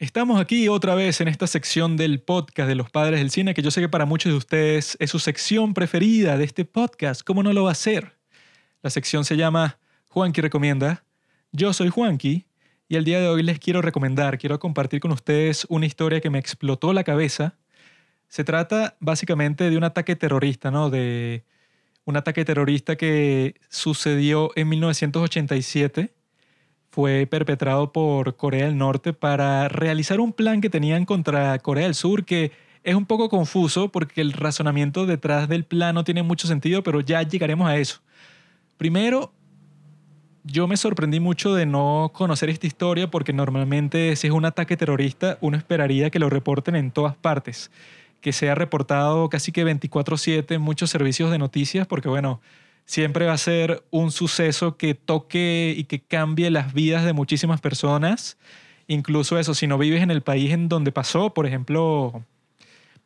Estamos aquí otra vez en esta sección del podcast de los padres del cine, que yo sé que para muchos de ustedes es su sección preferida de este podcast. ¿Cómo no lo va a ser? La sección se llama Juanqui Recomienda. Yo soy Juanqui y el día de hoy les quiero recomendar, quiero compartir con ustedes una historia que me explotó la cabeza. Se trata básicamente de un ataque terrorista, ¿no? De un ataque terrorista que sucedió en 1987 fue perpetrado por Corea del Norte para realizar un plan que tenían contra Corea del Sur que es un poco confuso porque el razonamiento detrás del plan no tiene mucho sentido, pero ya llegaremos a eso. Primero, yo me sorprendí mucho de no conocer esta historia porque normalmente si es un ataque terrorista uno esperaría que lo reporten en todas partes, que sea reportado casi que 24/7 en muchos servicios de noticias porque bueno, siempre va a ser un suceso que toque y que cambie las vidas de muchísimas personas. Incluso eso, si no vives en el país en donde pasó, por ejemplo,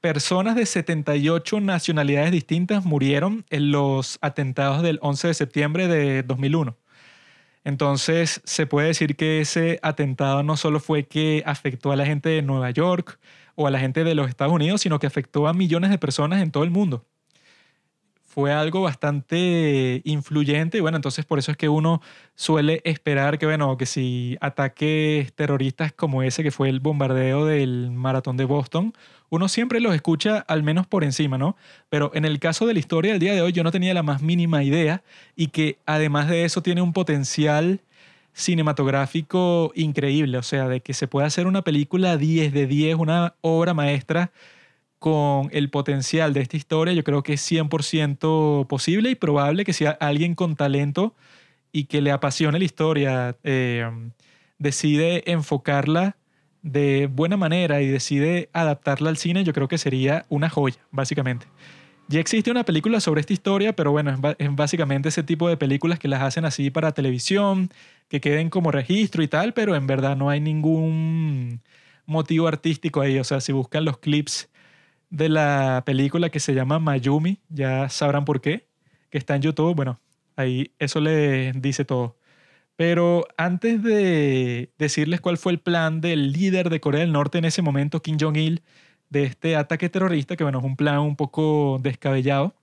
personas de 78 nacionalidades distintas murieron en los atentados del 11 de septiembre de 2001. Entonces, se puede decir que ese atentado no solo fue que afectó a la gente de Nueva York o a la gente de los Estados Unidos, sino que afectó a millones de personas en todo el mundo fue algo bastante influyente y bueno, entonces por eso es que uno suele esperar que, bueno, que si ataques terroristas como ese que fue el bombardeo del maratón de Boston, uno siempre los escucha al menos por encima, ¿no? Pero en el caso de la historia del día de hoy yo no tenía la más mínima idea y que además de eso tiene un potencial cinematográfico increíble, o sea, de que se puede hacer una película 10 de 10, una obra maestra con el potencial de esta historia, yo creo que es 100% posible y probable que sea alguien con talento y que le apasione la historia, eh, decide enfocarla de buena manera y decide adaptarla al cine, yo creo que sería una joya, básicamente. Ya existe una película sobre esta historia, pero bueno, es básicamente ese tipo de películas que las hacen así para televisión, que queden como registro y tal, pero en verdad no hay ningún motivo artístico ahí. O sea, si buscan los clips de la película que se llama Mayumi, ya sabrán por qué, que está en YouTube, bueno, ahí eso le dice todo. Pero antes de decirles cuál fue el plan del líder de Corea del Norte en ese momento, Kim Jong-il, de este ataque terrorista, que bueno, es un plan un poco descabellado,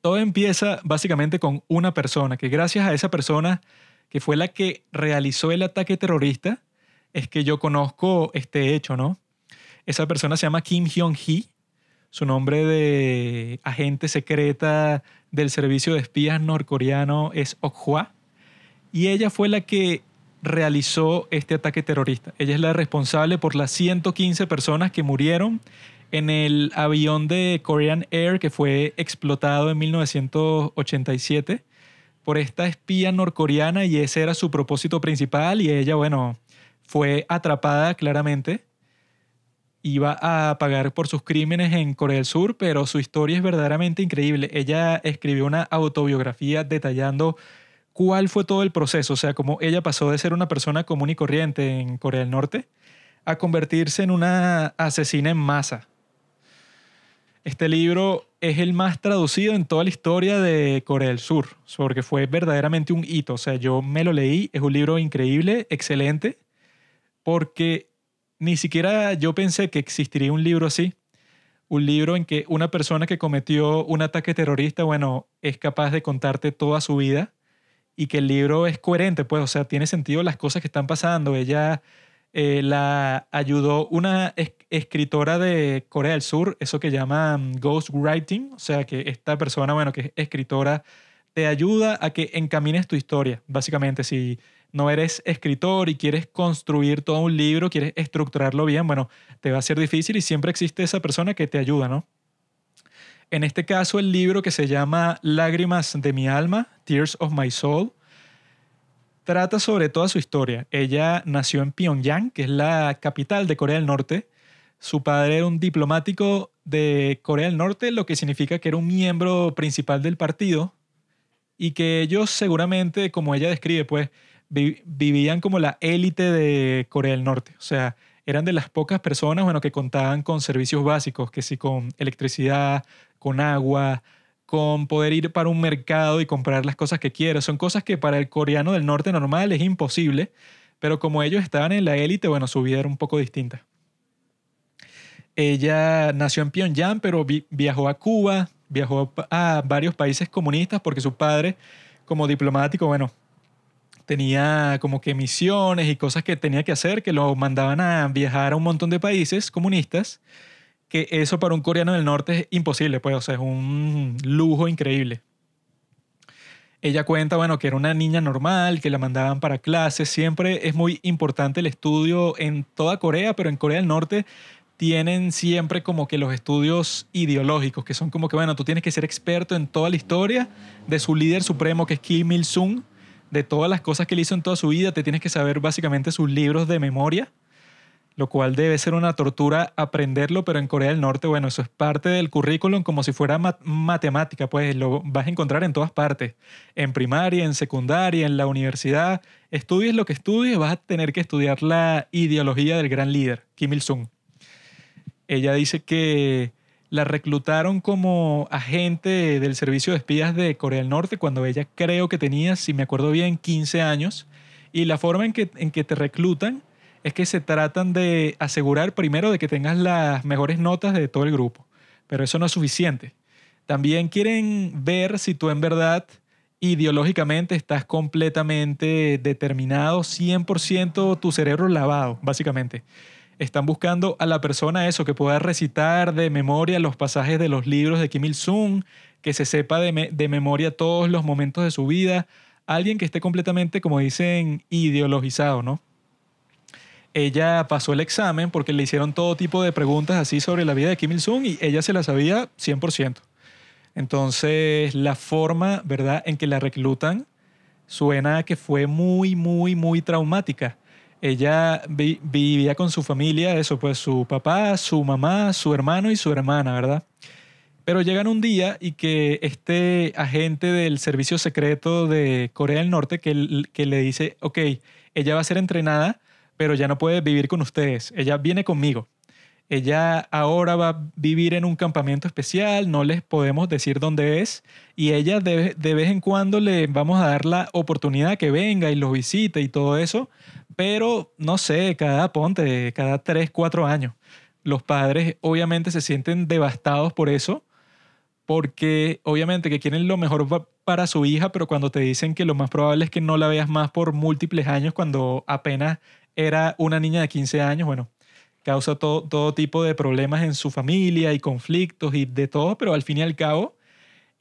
todo empieza básicamente con una persona, que gracias a esa persona, que fue la que realizó el ataque terrorista, es que yo conozco este hecho, ¿no? Esa persona se llama Kim Hyun-hee. Su nombre de agente secreta del servicio de espías norcoreano es Okhwa. Y ella fue la que realizó este ataque terrorista. Ella es la responsable por las 115 personas que murieron en el avión de Korean Air que fue explotado en 1987 por esta espía norcoreana y ese era su propósito principal y ella, bueno, fue atrapada claramente iba a pagar por sus crímenes en Corea del Sur, pero su historia es verdaderamente increíble. Ella escribió una autobiografía detallando cuál fue todo el proceso, o sea, cómo ella pasó de ser una persona común y corriente en Corea del Norte a convertirse en una asesina en masa. Este libro es el más traducido en toda la historia de Corea del Sur, porque fue verdaderamente un hito. O sea, yo me lo leí, es un libro increíble, excelente, porque ni siquiera yo pensé que existiría un libro así. Un libro en que una persona que cometió un ataque terrorista, bueno, es capaz de contarte toda su vida y que el libro es coherente, pues, o sea, tiene sentido las cosas que están pasando. Ella eh, la ayudó una escritora de Corea del Sur, eso que llaman ghostwriting, o sea, que esta persona, bueno, que es escritora, te ayuda a que encamines tu historia, básicamente. Si no eres escritor y quieres construir todo un libro, quieres estructurarlo bien, bueno, te va a ser difícil y siempre existe esa persona que te ayuda, ¿no? En este caso, el libro que se llama Lágrimas de mi alma, Tears of My Soul, trata sobre toda su historia. Ella nació en Pyongyang, que es la capital de Corea del Norte. Su padre era un diplomático de Corea del Norte, lo que significa que era un miembro principal del partido y que ellos seguramente, como ella describe, pues vivían como la élite de Corea del Norte. O sea, eran de las pocas personas bueno, que contaban con servicios básicos, que sí, con electricidad, con agua, con poder ir para un mercado y comprar las cosas que quiero. Son cosas que para el coreano del norte normal es imposible, pero como ellos estaban en la élite, bueno, su vida era un poco distinta. Ella nació en Pyongyang, pero viajó a Cuba, viajó a varios países comunistas porque su padre, como diplomático, bueno, tenía como que misiones y cosas que tenía que hacer que lo mandaban a viajar a un montón de países comunistas, que eso para un coreano del norte es imposible, pues, o sea, es un lujo increíble. Ella cuenta, bueno, que era una niña normal, que la mandaban para clases. Siempre es muy importante el estudio en toda Corea, pero en Corea del Norte tienen siempre como que los estudios ideológicos, que son como que, bueno, tú tienes que ser experto en toda la historia de su líder supremo, que es Kim Il-sung, de todas las cosas que él hizo en toda su vida, te tienes que saber básicamente sus libros de memoria lo cual debe ser una tortura aprenderlo, pero en Corea del Norte, bueno, eso es parte del currículum como si fuera matemática, pues lo vas a encontrar en todas partes, en primaria, en secundaria, en la universidad, estudies lo que estudies, vas a tener que estudiar la ideología del gran líder, Kim Il-sung. Ella dice que la reclutaron como agente del servicio de espías de Corea del Norte cuando ella creo que tenía, si me acuerdo bien, 15 años, y la forma en que, en que te reclutan es que se tratan de asegurar primero de que tengas las mejores notas de todo el grupo, pero eso no es suficiente. También quieren ver si tú en verdad ideológicamente estás completamente determinado, 100% tu cerebro lavado, básicamente. Están buscando a la persona eso, que pueda recitar de memoria los pasajes de los libros de Kim Il-sung, que se sepa de, de memoria todos los momentos de su vida, alguien que esté completamente, como dicen, ideologizado, ¿no? ella pasó el examen porque le hicieron todo tipo de preguntas así sobre la vida de Kim Il-sung y ella se la sabía 100%. Entonces, la forma, ¿verdad?, en que la reclutan suena que fue muy, muy, muy traumática. Ella vivía con su familia, eso, pues su papá, su mamá, su hermano y su hermana, ¿verdad? Pero llegan un día y que este agente del servicio secreto de Corea del Norte que, que le dice, ok, ella va a ser entrenada pero ya no puede vivir con ustedes. Ella viene conmigo. Ella ahora va a vivir en un campamento especial, no les podemos decir dónde es, y ella de, vez en cuando le vamos a dar la oportunidad que venga y los visite y todo eso, pero no sé, cada ponte, cada tres, cuatro años. Los padres obviamente se sienten devastados por eso, porque obviamente que quieren lo mejor para su hija, pero cuando te dicen que lo más probable es que no la veas más por múltiples años, cuando apenas era una niña de 15 años, bueno, causa todo, todo tipo de problemas en su familia y conflictos y de todo, pero al fin y al cabo,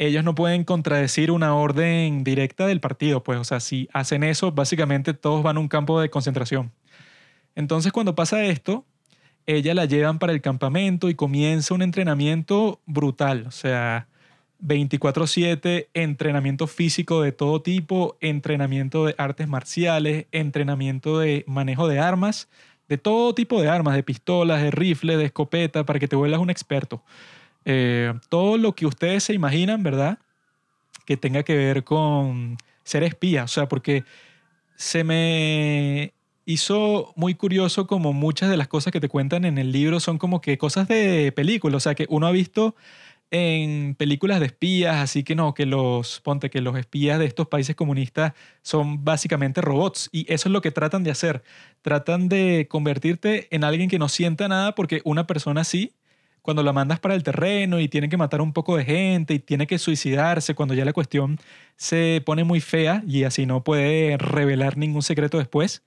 ellos no pueden contradecir una orden directa del partido, pues, o sea, si hacen eso, básicamente todos van a un campo de concentración. Entonces, cuando pasa esto, ella la llevan para el campamento y comienza un entrenamiento brutal, o sea, 24/7, entrenamiento físico de todo tipo, entrenamiento de artes marciales, entrenamiento de manejo de armas, de todo tipo de armas, de pistolas, de rifles, de escopeta, para que te vuelvas un experto. Eh, todo lo que ustedes se imaginan, ¿verdad? Que tenga que ver con ser espía, o sea, porque se me hizo muy curioso como muchas de las cosas que te cuentan en el libro son como que cosas de película, o sea, que uno ha visto en películas de espías, así que no, que los, ponte que los espías de estos países comunistas son básicamente robots y eso es lo que tratan de hacer. Tratan de convertirte en alguien que no sienta nada porque una persona así, cuando la mandas para el terreno y tiene que matar un poco de gente y tiene que suicidarse, cuando ya la cuestión se pone muy fea y así no puede revelar ningún secreto después,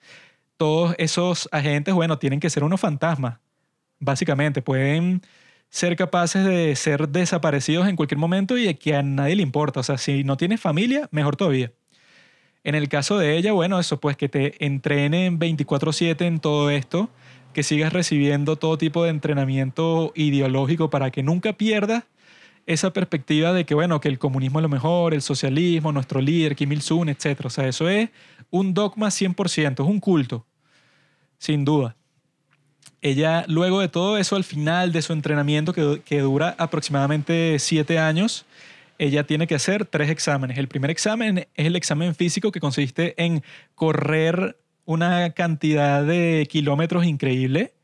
todos esos agentes, bueno, tienen que ser unos fantasmas, básicamente, pueden ser capaces de ser desaparecidos en cualquier momento y que a nadie le importa. O sea, si no tienes familia, mejor todavía. En el caso de ella, bueno, eso pues que te entrenen 24/7 en todo esto, que sigas recibiendo todo tipo de entrenamiento ideológico para que nunca pierdas esa perspectiva de que, bueno, que el comunismo es lo mejor, el socialismo, nuestro líder, Kim Il-sung, etc. O sea, eso es un dogma 100%, es un culto, sin duda. Ella, luego de todo eso, al final de su entrenamiento, que, dura aproximadamente siete años, ella tiene que hacer tres exámenes. El primer examen es el examen físico que consiste en correr una cantidad de kilómetros increíble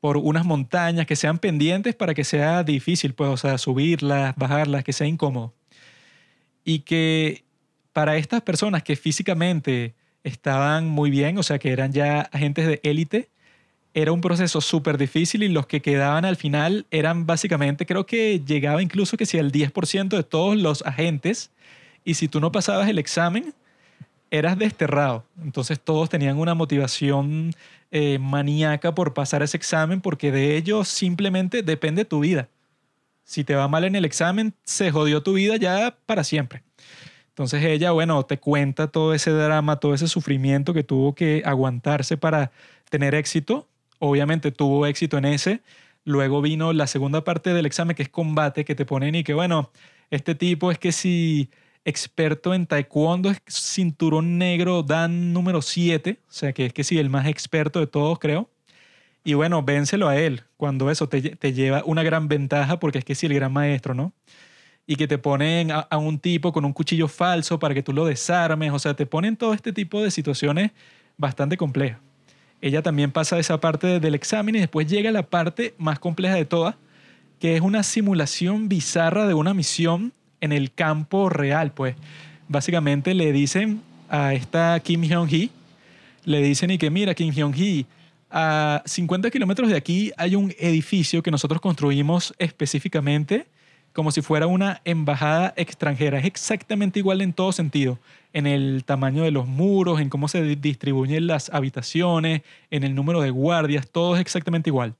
por unas montañas que sean pendientes para que sea difícil, pues, o sea, subirlas, bajarlas, que sea incómodo. Y que para estas personas que físicamente estaban muy bien, o sea que eran ya agentes de élite. Era un proceso súper difícil y los que quedaban al final eran básicamente, creo que llegaba incluso que si el 10% de todos los agentes y si tú no pasabas el examen, eras desterrado. Entonces todos tenían una motivación eh, maníaca por pasar ese examen porque de ello simplemente depende tu vida. Si te va mal en el examen, se jodió tu vida ya para siempre. Entonces ella, bueno, te cuenta todo ese drama, todo ese sufrimiento que tuvo que aguantarse para tener éxito. Obviamente tuvo éxito en ese. Luego vino la segunda parte del examen, que es combate, que te ponen y que, bueno, este tipo es que si experto en taekwondo, cinturón negro dan número 7, o sea que es que sí, el más experto de todos, creo. Y bueno, vénselo a él, cuando eso te, te lleva una gran ventaja, porque es que sí, el gran maestro, ¿no? Y que te ponen a, a, un tipo con un cuchillo falso para que tú lo desarmes, o sea, te ponen todo este tipo de situaciones bastante complejas. Ella también pasa esa parte del examen y después llega la parte más compleja de todas, que es una simulación bizarra de una misión en el campo real, pues. Básicamente le dicen a esta Kim Hyung-hee, le dicen y que mira, Kim Hyung-hee, a 50 kilómetros de aquí hay un edificio que nosotros construimos específicamente como si fuera una embajada extranjera. Es exactamente igual en todo sentido, en el tamaño de los muros, en cómo se distribuyen las habitaciones, en el número de guardias, todo es exactamente igual.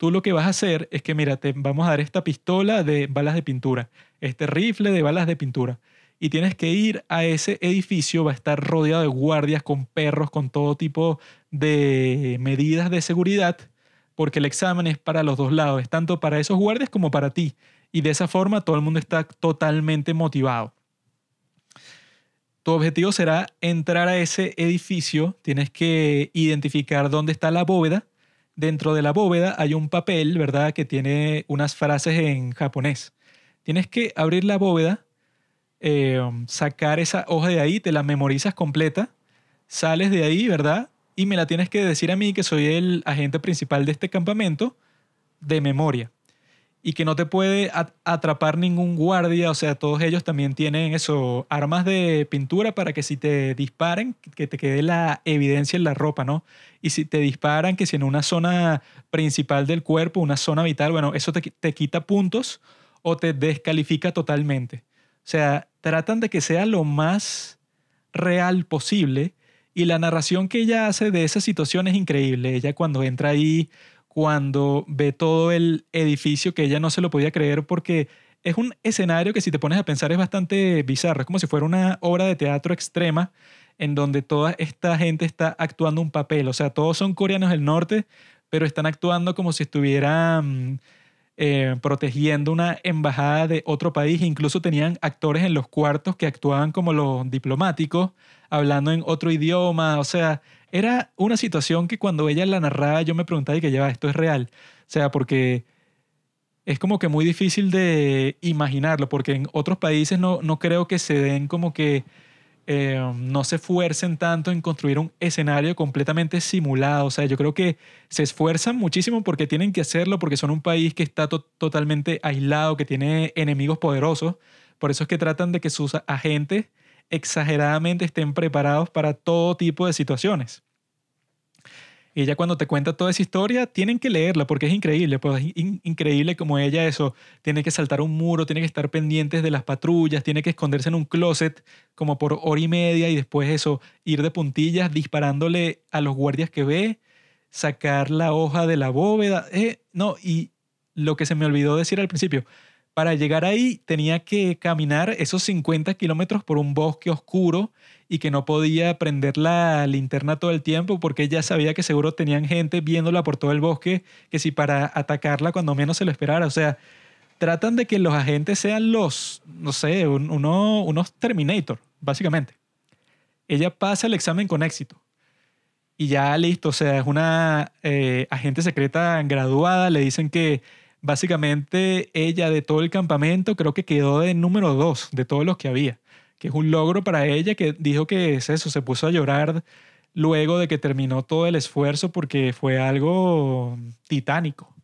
Tú lo que vas a hacer es que, mira, te vamos a dar esta pistola de balas de pintura, este rifle de balas de pintura, y tienes que ir a ese edificio, va a estar rodeado de guardias, con perros, con todo tipo de medidas de seguridad, porque el examen es para los dos lados, tanto para esos guardias como para ti. Y de esa forma todo el mundo está totalmente motivado. Tu objetivo será entrar a ese edificio, tienes que identificar dónde está la bóveda, dentro de la bóveda hay un papel, ¿verdad?, que tiene unas frases en japonés. Tienes que abrir la bóveda, eh, sacar esa hoja de ahí, te la memorizas completa, sales de ahí, ¿verdad? Y me la tienes que decir a mí, que soy el agente principal de este campamento, de memoria y que no te puede atrapar ningún guardia, o sea, todos ellos también tienen eso, armas de pintura para que si te disparen, que te quede la evidencia en la ropa, ¿no? Y si te disparan, que si en una zona principal del cuerpo, una zona vital, bueno, eso te, te quita puntos o te descalifica totalmente. O sea, tratan de que sea lo más real posible y la narración que ella hace de esa situación es increíble. Ella cuando entra ahí cuando ve todo el edificio que ella no se lo podía creer porque es un escenario que si te pones a pensar es bastante bizarro, es como si fuera una obra de teatro extrema en donde toda esta gente está actuando un papel, o sea, todos son coreanos del norte, pero están actuando como si estuvieran eh, protegiendo una embajada de otro país, incluso tenían actores en los cuartos que actuaban como los diplomáticos, hablando en otro idioma, o sea, era una situación que cuando ella la narraba yo me preguntaba y que lleva, esto es real. O sea, porque es como que muy difícil de imaginarlo, porque en otros países no, no creo que se den como que eh, no se esfuercen tanto en construir un escenario completamente simulado. O sea, yo creo que se esfuerzan muchísimo porque tienen que hacerlo, porque son un país que está totalmente aislado, que tiene enemigos poderosos. Por eso es que tratan de que sus agentes exageradamente estén preparados para todo tipo de situaciones. Ella cuando te cuenta toda esa historia, tienen que leerla porque es increíble, pues es increíble como ella eso, tiene que saltar un muro, tiene que estar pendientes de las patrullas, tiene que esconderse en un closet como por hora y media y después eso, ir de puntillas disparándole a los guardias que ve, sacar la hoja de la bóveda, eh, no, y lo que se me olvidó decir al principio, para llegar ahí tenía que caminar esos 50 kilómetros por un bosque oscuro y que no podía prender la linterna todo el tiempo porque ella sabía que seguro tenían gente viéndola por todo el bosque, que si para atacarla cuando menos se lo esperara. O sea, tratan de que los agentes sean los, no sé, uno, unos Terminator, básicamente. Ella pasa el examen con éxito. Y ya listo, o sea, es una eh, agente secreta graduada, le dicen que básicamente ella de todo el campamento creo que quedó de número dos de todos los que había, que es un logro para ella que dijo que es eso, se puso a llorar luego de que terminó todo el esfuerzo porque fue algo titánico.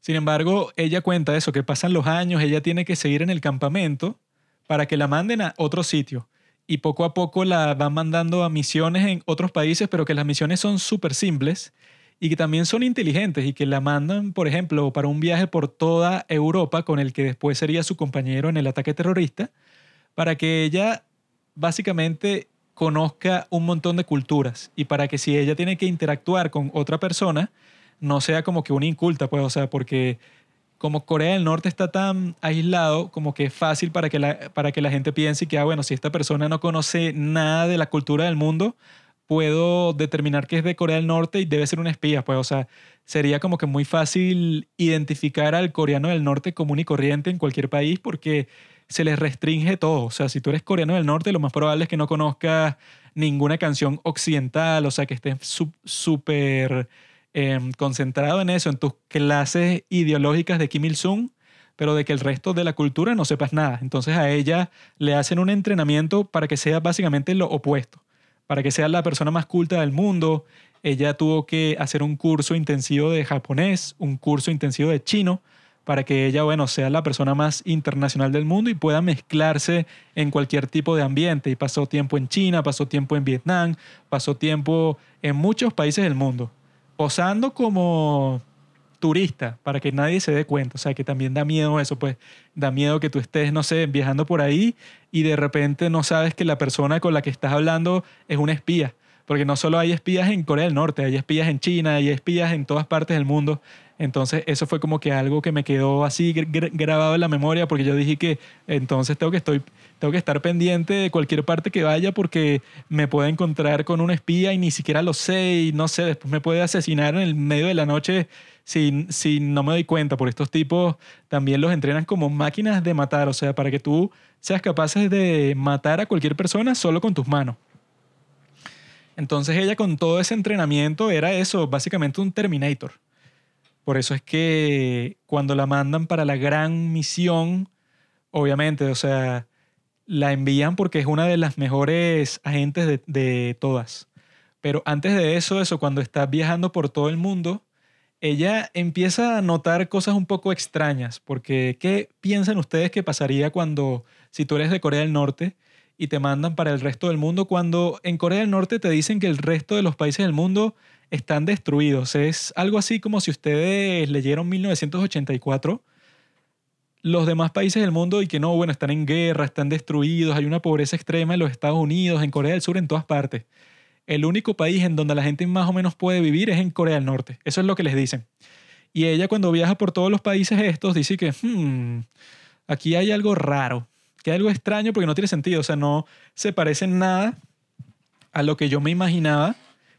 Sin embargo, ella cuenta eso, que pasan los años, ella tiene que seguir en el campamento para que la manden a otro sitio. y poco a poco la van mandando a misiones en otros países, pero que las misiones son súper simples y que también son inteligentes y que la mandan, por ejemplo, para un viaje por toda Europa con el que después sería su compañero en el ataque terrorista, para que ella básicamente conozca un montón de culturas y para que si ella tiene que interactuar con otra persona, no sea como que una inculta, pues, o sea, porque como Corea del Norte está tan aislado, como que es fácil para que la, para que la gente piense que, ah, bueno, si esta persona no conoce nada de la cultura del mundo, puedo determinar que es de Corea del Norte y debe ser un espía, pues, o sea, sería como que muy fácil identificar al coreano del norte común y corriente en cualquier país porque se les restringe todo. O sea, si tú eres coreano del norte, lo más probable es que no conozcas ninguna canción occidental, o sea, que estés súper em, concentrado en eso, en tus clases ideológicas de Kim Il-sung, pero de que el resto de la cultura no sepas nada. Entonces a ella le hacen un entrenamiento para que sea básicamente lo opuesto, para que sea la persona más culta del mundo. Ella tuvo que hacer un curso intensivo de japonés, un curso intensivo de chino, para que ella, bueno, sea la persona más internacional del mundo y pueda mezclarse en cualquier tipo de ambiente. Y pasó tiempo en China, pasó tiempo en Vietnam, pasó tiempo en muchos países del mundo, posando como turista para que nadie se dé cuenta. O sea, que también da miedo eso, pues da miedo que tú estés, no sé, viajando por ahí y de repente no sabes que la persona con la que estás hablando es un espía. Porque no solo hay espías en Corea del Norte, hay espías en China, hay espías en todas partes del mundo. Entonces eso fue como que algo que me quedó así grabado en la memoria porque yo dije que entonces tengo que, estoy, tengo que estar pendiente de cualquier parte que vaya porque me puedo encontrar con un espía y ni siquiera lo sé y no sé, después me puede asesinar en el medio de la noche si, si no me doy cuenta. Por estos tipos también los entrenan como máquinas de matar, o sea, para que tú seas capaz de matar a cualquier persona solo con tus manos. Entonces ella con todo ese entrenamiento era eso, básicamente un Terminator. Por eso es que cuando la mandan para la gran misión, obviamente, o sea, la envían porque es una de las mejores agentes de, todas. Pero antes de eso, eso, cuando está viajando por todo el mundo, ella empieza a notar cosas un poco extrañas, porque ¿qué piensan ustedes que pasaría cuando, si tú eres de Corea del Norte y te mandan para el resto del mundo, cuando en Corea del Norte te dicen que el resto de los países del mundo están destruidos. Es algo así como si ustedes leyeron 1984, los demás países del mundo y que no, bueno, están en guerra, están destruidos, hay una pobreza extrema en los Estados Unidos, en Corea del Sur, en todas partes. El único país en donde la gente más o menos puede vivir es en Corea del Norte. Eso es lo que les dicen. Y ella cuando viaja por todos los países estos dice que hmm, aquí hay algo raro, que hay algo extraño porque no tiene sentido, o sea, no se parece en nada a lo que yo me imaginaba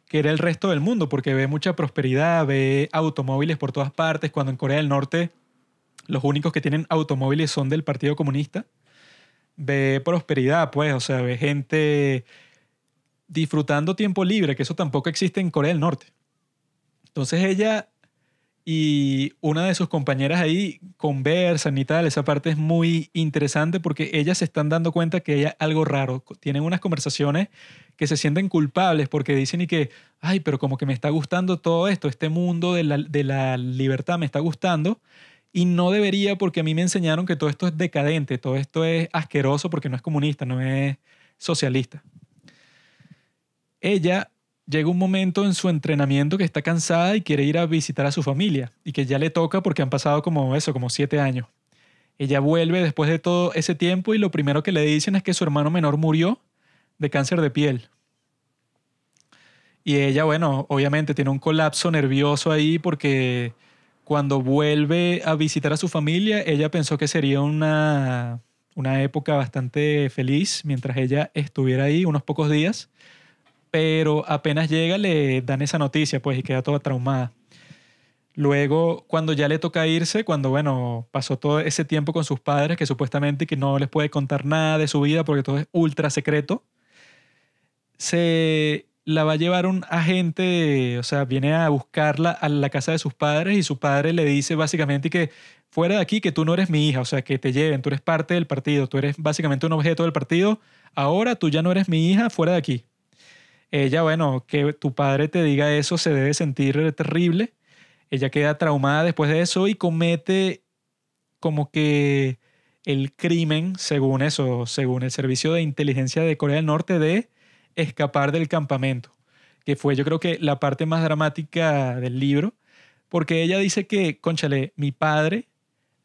que era el resto del mundo, porque ve mucha prosperidad, ve automóviles por todas partes, cuando en Corea del Norte los únicos que tienen automóviles son del Partido Comunista. Ve prosperidad, pues, o sea, ve gente disfrutando tiempo libre, que eso tampoco existe en Corea del Norte. Entonces ella y una de sus compañeras ahí conversan y tal. Esa parte es muy interesante porque ellas se están dando cuenta que hay algo raro. Tienen unas conversaciones que se sienten culpables porque dicen y que, ay, pero como que me está gustando todo esto, este mundo de la, de la libertad me está gustando y no debería porque a mí me enseñaron que todo esto es decadente, todo esto es asqueroso porque no es comunista, no es socialista. Ella llega un momento en su entrenamiento que está cansada y quiere ir a visitar a su familia y que ya le toca porque han pasado como eso, como siete años. Ella vuelve después de todo ese tiempo y lo primero que le dicen es que su hermano menor murió de cáncer de piel. Y ella, bueno, obviamente tiene un colapso nervioso ahí porque cuando vuelve a visitar a su familia, ella pensó que sería una, una época bastante feliz mientras ella estuviera ahí unos pocos días pero apenas llega le dan esa noticia, pues, y queda toda traumada. Luego, cuando ya le toca irse, cuando, bueno, pasó todo ese tiempo con sus padres, que supuestamente que no les puede contar nada de su vida porque todo es ultra secreto, se la va a llevar un agente, o sea, viene a buscarla a la casa de sus padres y su padre le dice básicamente que fuera de aquí, que tú no eres mi hija, o sea, que te lleven, tú eres parte del partido, tú eres básicamente un objeto del partido, ahora tú ya no eres mi hija, fuera de aquí ella, bueno, que tu padre te diga eso se debe sentir terrible. Ella queda traumada después de eso y comete como que el crimen, según eso, según el Servicio de Inteligencia de Corea del Norte, de escapar del campamento, que fue yo creo que la parte más dramática del libro, porque ella dice que, conchale, mi padre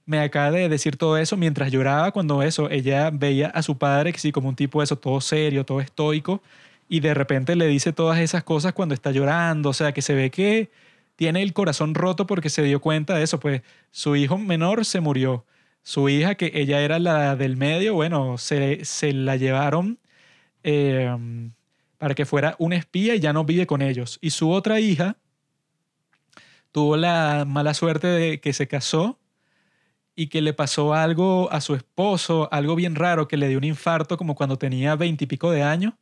me acaba de decir todo eso mientras lloraba cuando eso, ella veía a su padre que sí, como un tipo de eso, todo serio, todo estoico, y de repente le dice todas esas cosas cuando está llorando, o sea, que se ve que tiene el corazón roto porque se dio cuenta de eso, pues su hijo menor se murió, su hija, que ella era la del medio, bueno, se, se la llevaron em, para que fuera una espía y ya no vive con ellos, y su otra hija tuvo la mala suerte de que se casó y que le pasó algo a su esposo, algo bien raro, que le dio un infarto como cuando tenía veintipico de años,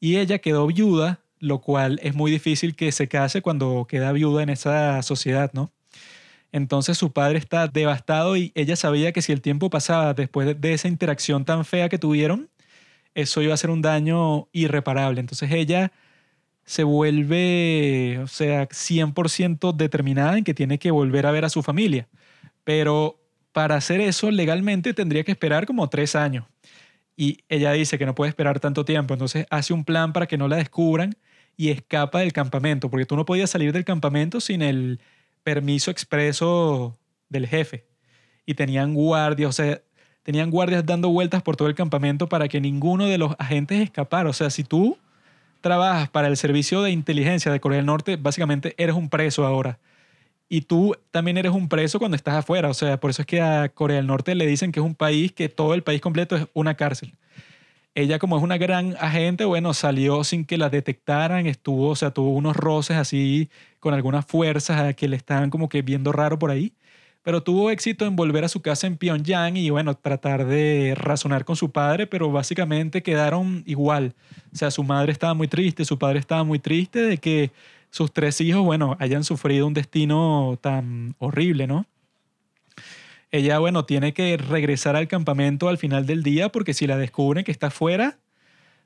y ella quedó viuda, lo cual es muy difícil que se case cuando queda viuda en esa sociedad, ¿no? Entonces su padre está devastado y ella sabía que si el tiempo pasaba después de esa interacción tan fea que tuvieron, eso iba a ser un daño irreparable. Entonces ella se vuelve, o sea, 100% determinada en que tiene que volver a ver a su familia. Pero para hacer eso legalmente tendría que esperar como tres años. Y ella dice que no puede esperar tanto tiempo, entonces hace un plan para que no la descubran y escapa del campamento, porque tú no podías salir del campamento sin el permiso expreso del jefe. Y tenían guardias, o sea, tenían guardias dando vueltas por todo el campamento para que ninguno de los agentes escapara. O sea, si tú trabajas para el servicio de inteligencia de Corea del Norte, básicamente eres un preso ahora. Y tú también eres un preso cuando estás afuera. O sea, por eso es que a Corea del Norte le dicen que es un país, que todo el país completo es una cárcel. Ella como es una gran agente, bueno, salió sin que la detectaran, estuvo, o sea, tuvo unos roces así con algunas fuerzas que le estaban como que viendo raro por ahí, pero tuvo éxito en volver a su casa en Pyongyang y bueno, tratar de razonar con su padre, pero básicamente quedaron igual. O sea, su madre estaba muy triste, su padre estaba muy triste de que sus tres hijos, bueno, hayan sufrido un destino tan horrible, ¿no? Ella, bueno, tiene que regresar al campamento al final del día porque si la descubren que está fuera,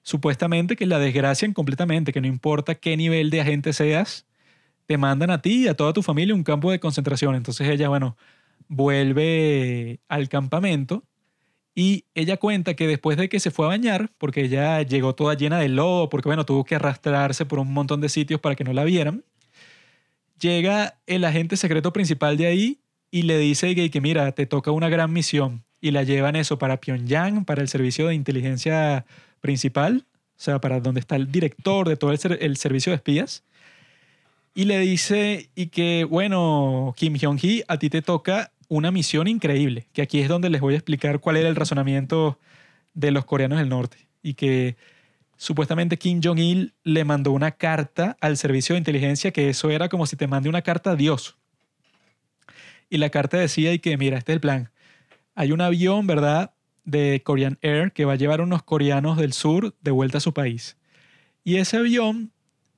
supuestamente que la desgracian completamente, que no importa qué nivel de agente seas, te mandan a ti y a toda tu familia un campo de concentración. Entonces ella, bueno, vuelve al campamento y ella cuenta que después de que se fue a bañar, porque ella llegó toda llena de lodo, porque bueno, tuvo que arrastrarse por un montón de sitios para que no la vieran, llega el agente secreto principal de ahí y le dice que, que mira, te toca una gran misión. Y la llevan eso para Pyongyang, para el servicio de inteligencia principal, o sea, para donde está el director de todo el, el servicio de espías. Y le dice, y que, bueno, Kim Jong-hee, a ti te toca una misión increíble, que aquí es donde les voy a explicar cuál era el razonamiento de los coreanos del norte y que supuestamente Kim Jong-il le mandó una carta al servicio de inteligencia que eso era como si te mande una carta a Dios. Y la carta decía y que mira, este es el plan. Hay un avión, ¿verdad? de Korean Air que va a llevar unos coreanos del sur de vuelta a su país. Y ese avión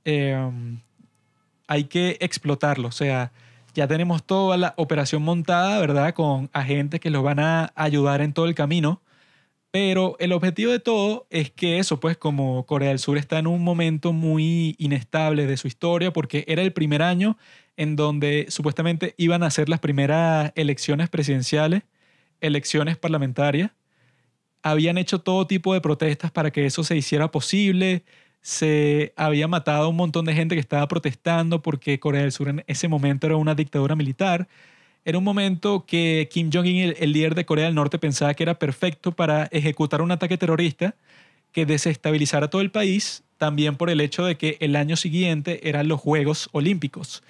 em, hay que explotarlo, o sea, ya tenemos toda la operación montada, ¿verdad? Con agentes que los van a ayudar en todo el camino. Pero el objetivo de todo es que eso, pues como Corea del Sur está en un momento muy inestable de su historia, porque era el primer año en donde supuestamente iban a ser las primeras elecciones presidenciales, elecciones parlamentarias. Habían hecho todo tipo de protestas para que eso se hiciera posible se había matado a un montón de gente que estaba protestando porque Corea del Sur en ese momento era una dictadura militar. Era un momento que Kim Jong-un, el, líder de Corea del Norte, pensaba que era perfecto para ejecutar un ataque terrorista que desestabilizara todo el país, también por el hecho de que el año siguiente eran los Juegos Olímpicos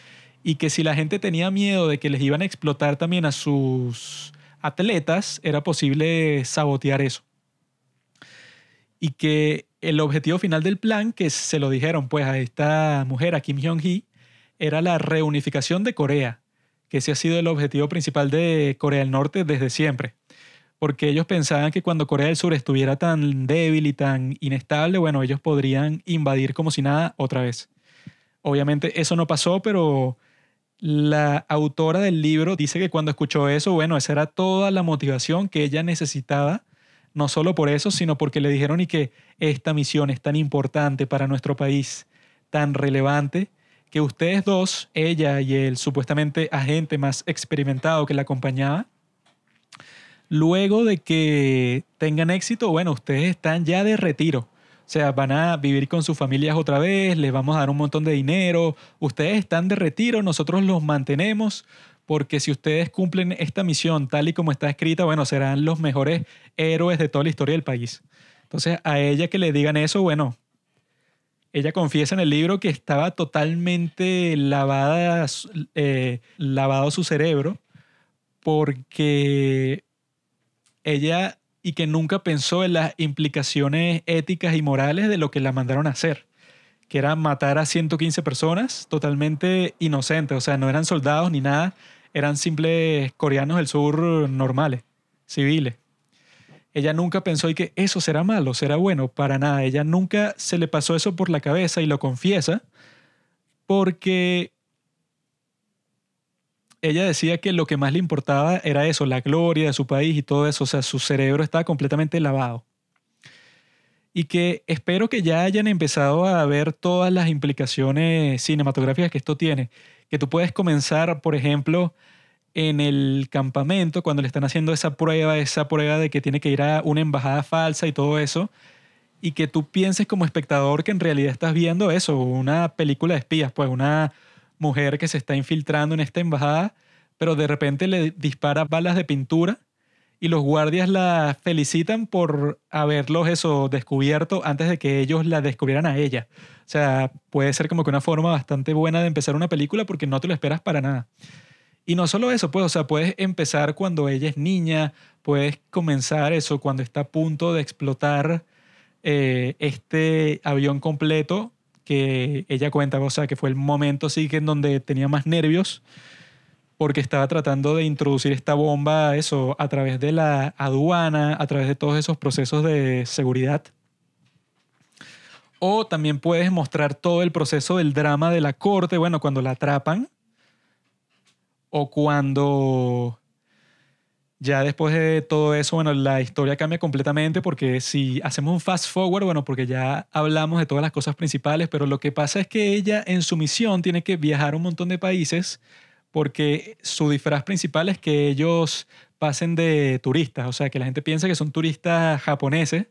y que si la gente tenía miedo de que les iban a explotar también a sus atletas, era posible sabotear eso. Y que el objetivo final del plan, que se lo dijeron pues a esta mujer, a Kim Jong-hee, era la reunificación de Corea, que ese ha sido el objetivo principal de Corea del Norte desde siempre. Porque ellos pensaban que cuando Corea del Sur estuviera tan débil y tan inestable, bueno, ellos podrían invadir como si nada otra vez. Obviamente eso no pasó, pero la autora del libro dice que cuando escuchó eso, bueno, esa era toda la motivación que ella necesitaba no solo por eso, sino porque le dijeron y que esta misión es tan importante para nuestro país, tan relevante, que ustedes dos, ella y el supuestamente agente más experimentado que la acompañaba, luego de que tengan éxito, bueno, ustedes están ya de retiro. O sea, van a vivir con sus familias otra vez, les vamos a dar un montón de dinero, ustedes están de retiro, nosotros los mantenemos, porque si ustedes cumplen esta misión tal y como está escrita, bueno, serán los mejores héroes de toda la historia del país. Entonces, a ella que le digan eso, bueno, ella confiesa en el libro que estaba totalmente lavada, eh, lavado su cerebro, porque ella y que nunca pensó en las implicaciones éticas y morales de lo que la mandaron a hacer, que era matar a 115 personas totalmente inocentes, o sea, no eran soldados ni nada, eran simples coreanos del sur normales, civiles. Ella nunca pensó y que eso será malo, será bueno, para nada. Ella nunca se le pasó eso por la cabeza y lo confiesa porque ella decía que lo que más le importaba era eso, la gloria de su país y todo eso, o sea, su cerebro estaba completamente lavado. Y que espero que ya hayan empezado a ver todas las implicaciones cinematográficas que esto tiene. Que tú puedes comenzar, por ejemplo, en el campamento, cuando le están haciendo esa prueba, esa prueba de que tiene que ir a una embajada falsa y todo eso, y que tú pienses como espectador que en realidad estás viendo eso, una película de espías, pues una mujer que se está infiltrando en esta embajada, pero de repente le dispara balas de pintura y los guardias la felicitan por haberlos eso descubierto antes de que ellos la descubrieran a ella. O sea, puede ser como que una forma bastante buena de empezar una película porque no te lo esperas para nada. Y no solo eso, pues, o sea, puedes empezar cuando ella es niña, puedes comenzar eso cuando está a punto de explotar eh, este avión completo que ella cuenta, o sea, que fue el momento sí que en donde tenía más nervios porque estaba tratando de introducir esta bomba, eso, a través de la aduana, a través de todos esos procesos de seguridad. O también puedes mostrar todo el proceso del drama de la corte, bueno, cuando la atrapan, o cuando ya después de todo eso, bueno, la historia cambia completamente porque si hacemos un fast forward, bueno, porque ya hablamos de todas las cosas principales, pero lo que pasa es que ella en su misión tiene que viajar a un montón de países porque su disfraz principal es que ellos pasen de turistas, o sea, que la gente piensa que son turistas japoneses,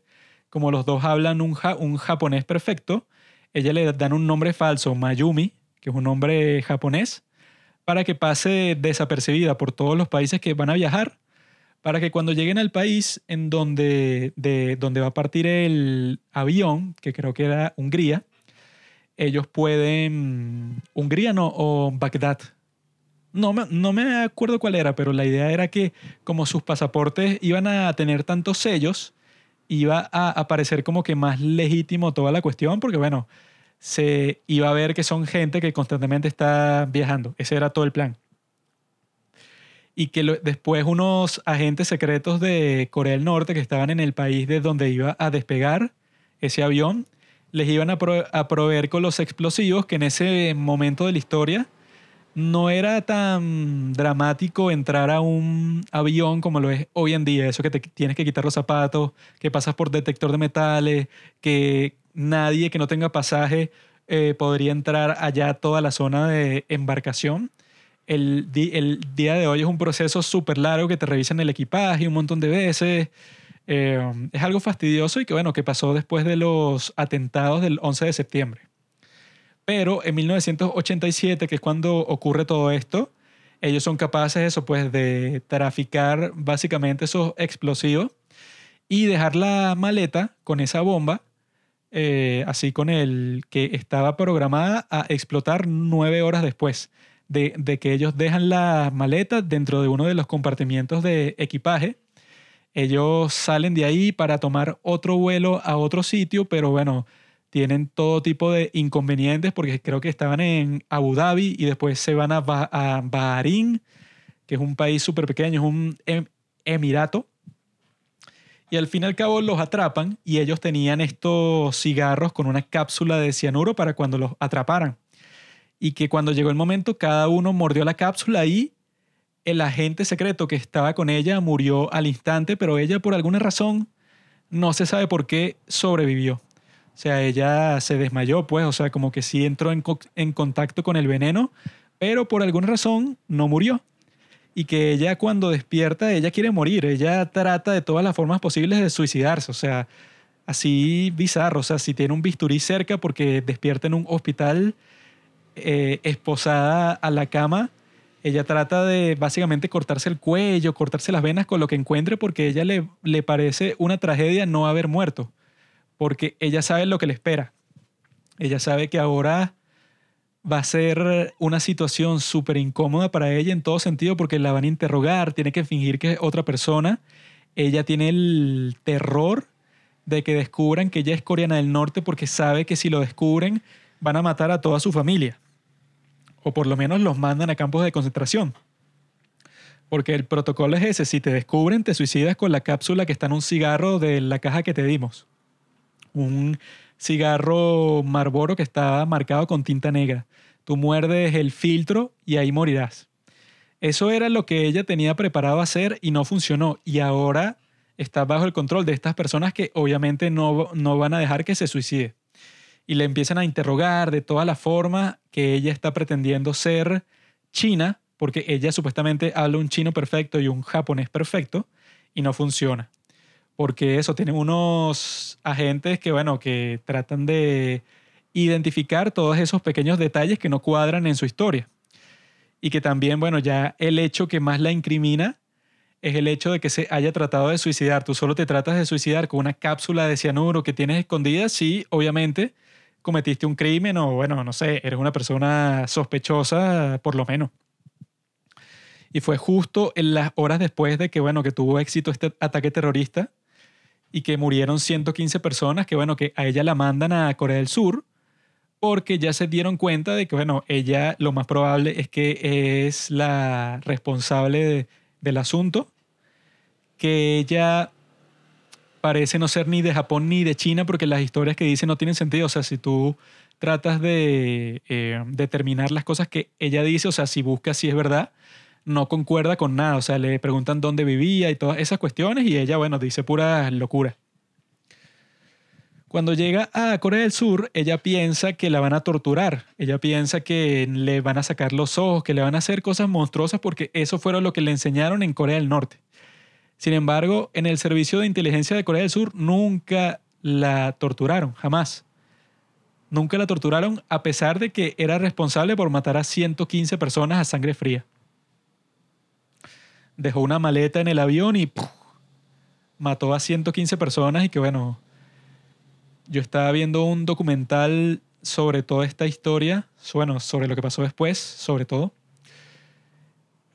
como los dos hablan un, un japonés perfecto, ella le dan un nombre falso, Mayumi, que es un nombre japonés, para que pase desapercibida por todos los países que van a viajar para que cuando lleguen al país en donde, de, donde va a partir el avión, que creo que era Hungría, ellos pueden... Hungría no, o Bagdad. No, no me acuerdo cuál era, pero la idea era que como sus pasaportes iban a tener tantos sellos, iba a aparecer como que más legítimo toda la cuestión, porque bueno, se iba a ver que son gente que constantemente está viajando. Ese era todo el plan y que después unos agentes secretos de Corea del Norte que estaban en el país de donde iba a despegar ese avión, les iban a, proveer con los explosivos que en ese momento de la historia no era tan dramático entrar a un avión como lo es hoy en día, eso que te tienes que quitar los zapatos, que pasas por detector de metales, que nadie que no tenga pasaje eh, podría entrar allá toda la zona de embarcación el, el día de hoy es un proceso súper largo que te revisan el equipaje un montón de veces. Eh, es algo fastidioso y que, bueno, que pasó después de los atentados del 11 de septiembre. Pero en 1987, que es cuando ocurre todo esto, ellos son capaces eso, pues, de traficar básicamente esos explosivos y dejar la maleta con esa bomba, eh, así con el que estaba programada a explotar nueve horas después de, que ellos dejan la maleta dentro de uno de los compartimientos de equipaje. Ellos salen de ahí para tomar otro vuelo a otro sitio, pero bueno, tienen todo tipo de inconvenientes porque creo que estaban en Abu Dhabi y después se van a, Bahrein, que es un país súper pequeño, es un em, emirato. Y al fin y al cabo los atrapan y ellos tenían estos cigarros con una cápsula de cianuro para cuando los atraparan y que cuando llegó el momento cada uno mordió la cápsula y el agente secreto que estaba con ella murió al instante, pero ella por alguna razón no se sabe por qué sobrevivió. O sea, ella se desmayó, pues, o sea, como que sí entró en, contacto con el veneno, pero por alguna razón no murió. y que ella cuando despierta, ella quiere morir, ella trata de todas las formas posibles de suicidarse, o sea, así bizarro, o sea, si tiene un bisturí cerca porque despierta en un hospital eh, esposada a la cama, ella trata de básicamente cortarse el cuello, cortarse las venas con lo que encuentre porque ella le, le parece una tragedia no haber muerto, porque ella sabe lo que le espera. Ella sabe que ahora va a ser una situación súper incómoda para ella en todo sentido porque la van a interrogar, tiene que fingir que es otra persona. Ella tiene el terror de que descubran que ella es coreana del norte porque sabe que si lo descubren van a matar a toda su familia. O por lo menos los mandan a campos de concentración. Porque el protocolo es ese, si te descubren te suicidas con la cápsula que está en un cigarro de la caja que te dimos. Un cigarro Marlboro que está marcado con tinta negra. Tú muerdes el filtro y ahí morirás. Eso era lo que ella tenía preparado hacer y no funcionó. Y ahora está bajo el control de estas personas que obviamente no, no van a dejar que se suicide. Y le empiezan a interrogar de todas las formas que ella está pretendiendo ser china, porque ella supuestamente habla un chino perfecto y un japonés perfecto, y no funciona porque eso, tienen unos agentes que, bueno, que tratan de identificar todos esos pequeños detalles que no cuadran en su historia. Y que también, bueno, ya el hecho que más la incrimina es el hecho de que se haya tratado de suicidar. Tú solo te tratas de suicidar con una cápsula de cianuro que tienes escondida si, obviamente, cometiste un crimen o, bueno, no sé, eres una persona sospechosa, por lo menos. Y fue justo en las horas después de que, bueno, que tuvo éxito este ataque terrorista, y que murieron 115 personas, que bueno, que a ella la mandan a Corea del Sur porque ya se dieron cuenta de que, bueno, ella lo más probable es que es la responsable del asunto, que ella parece no ser ni de Japón ni de China porque las historias que dice no tienen sentido, o sea, si tú tratas de eh, determinar las cosas que ella dice, o sea, si buscas si es verdad, no concuerda con nada. O sea, le preguntan dónde vivía y todas esas cuestiones y ella, bueno, dice pura locura. Cuando llega a Corea del Sur, ella piensa que la van a torturar. Ella piensa que le van a sacar los ojos, que le van a hacer cosas monstruosas porque eso fue lo que le enseñaron en Corea del Norte. Sin embargo, en el servicio de inteligencia de Corea del Sur nunca la torturaron, jamás. Nunca la torturaron a pesar de que era responsable por matar a 115 personas a sangre fría dejó una maleta en el avión y mató a 115 personas y que bueno, yo estaba viendo un documental sobre toda esta historia, bueno, sobre lo que pasó después, sobre todo,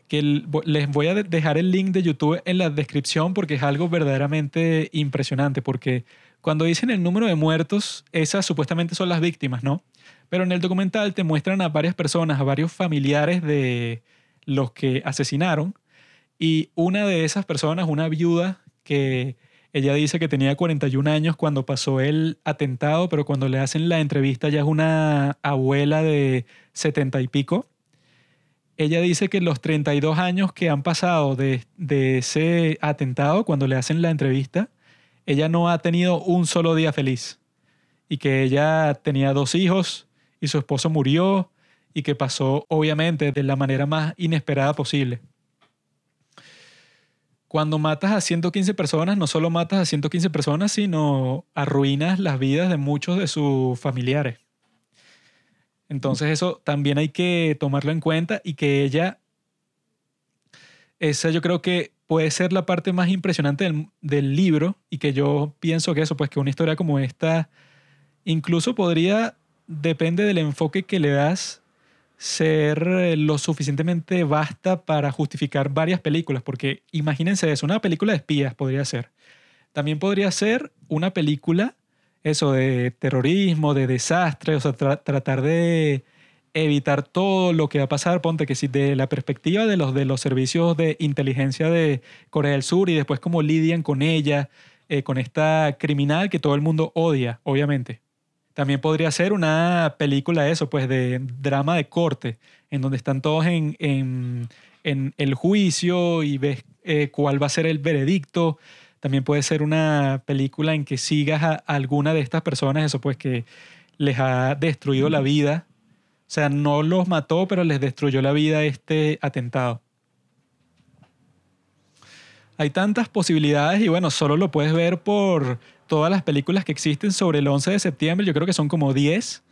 que les voy a dejar el link de YouTube en la descripción porque es algo verdaderamente impresionante, porque cuando dicen el número de muertos, esas supuestamente son las víctimas, ¿no? Pero en el documental te muestran a varias personas, a varios familiares de los que asesinaron, y una de esas personas, una viuda que ella dice que tenía 41 años cuando pasó el atentado, pero cuando le hacen la entrevista ya es una abuela de 70 y pico. Ella dice que los 32 años que han pasado de, ese atentado, cuando le hacen la entrevista, ella no ha tenido un solo día feliz. Y que ella tenía dos hijos y su esposo murió y que pasó obviamente de la manera más inesperada posible. Cuando matas a 115 personas, no solo matas a 115 personas, sino arruinas las vidas de muchos de sus familiares. Entonces eso también hay que tomarlo en cuenta y que ella, esa yo creo que puede ser la parte más impresionante del, libro y que yo pienso que eso, pues que una historia como esta incluso podría, depende del enfoque que le das, ser eh, lo suficientemente vasta para justificar varias películas, porque imagínense eso, una película de espías podría ser. También podría ser una película, eso, de terrorismo, de desastre, o sea, tratar de evitar todo lo que va a pasar, ponte que si de la perspectiva de los, de los servicios de inteligencia de Corea del Sur y después cómo lidian con ella, eh, con esta criminal que todo el mundo odia, obviamente. También podría ser una película eso, pues de drama de corte, en donde están todos en, en, en el juicio y ves eh, cuál va a ser el veredicto. También puede ser una película en que sigas a alguna de estas personas, eso pues que les ha destruido la vida. O sea, no los mató, pero les destruyó la vida este atentado. Hay tantas posibilidades y bueno, solo lo puedes ver por todas las películas que existen sobre el 11 de septiembre. Yo creo que son como 10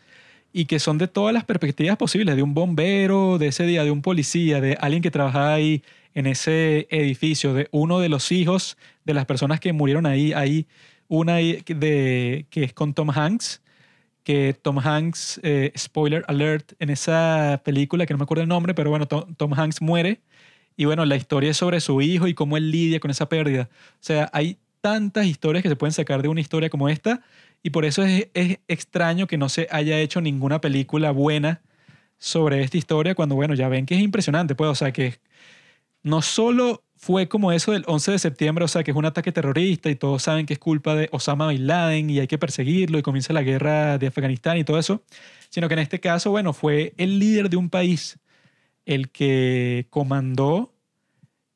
y que son de todas las perspectivas posibles, de un bombero, de ese día, de un policía, de alguien que trabajaba ahí en ese edificio, de uno de los hijos de las personas que murieron ahí. Hay una de, que es con Tom Hanks, que Tom Hanks, eh, spoiler alert, en esa película, que no me acuerdo el nombre, pero bueno, Tom, Hanks muere. Y bueno, la historia es sobre su hijo y cómo él lidia con esa pérdida. O sea, hay tantas historias que se pueden sacar de una historia como esta. Y por eso es, extraño que no se haya hecho ninguna película buena sobre esta historia cuando, bueno, ya ven que es impresionante, pues, o sea, que no solo fue como eso del 11 de septiembre, o sea, que es un ataque terrorista y todos saben que es culpa de Osama Bin Laden y hay que perseguirlo y comienza la guerra de Afganistán y todo eso, sino que en este caso, bueno, fue el líder de un país el que comandó,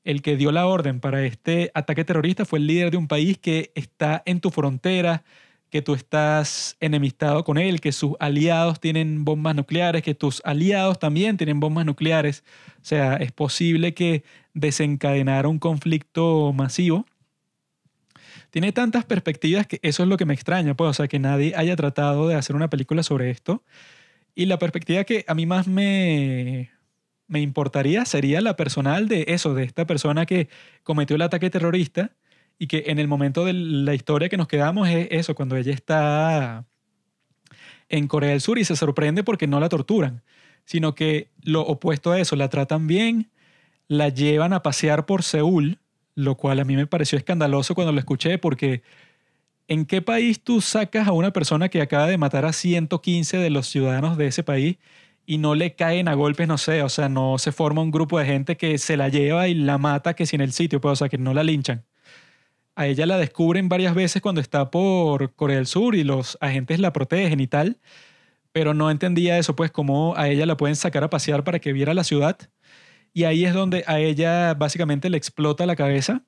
el que dio la orden para este ataque terrorista, fue el líder de un país que está en tu frontera, que tú estás enemistado con él, que sus aliados tienen bombas nucleares, que tus aliados también tienen bombas nucleares. O sea, es posible que desencadenara un conflicto masivo. Tiene tantas perspectivas que eso es lo que me extraña, pues, o sea, que nadie haya tratado de hacer una película sobre esto. Y la perspectiva que a mí más me, me importaría sería la personal de eso, de esta persona que cometió el ataque terrorista y que en el momento de la historia que nos quedamos es eso, cuando ella está en Corea del Sur y se sorprende porque no la torturan, sino que lo opuesto a eso, la tratan bien, la llevan a pasear por Seúl, lo cual a mí me pareció escandaloso cuando lo escuché porque ¿en qué país tú sacas a una persona que acaba de matar a 115 de los ciudadanos de ese país y no le caen a golpes, no sé, o sea, no se forma un grupo de gente que se la lleva y la mata que si en el sitio, pues, o sea, que no la linchan? a ella la descubren varias veces cuando está por Corea del Sur y los agentes la protegen y tal, pero no entendía eso, pues cómo a ella la pueden sacar a pasear para que viera la ciudad. Y ahí es donde a ella básicamente le explota la cabeza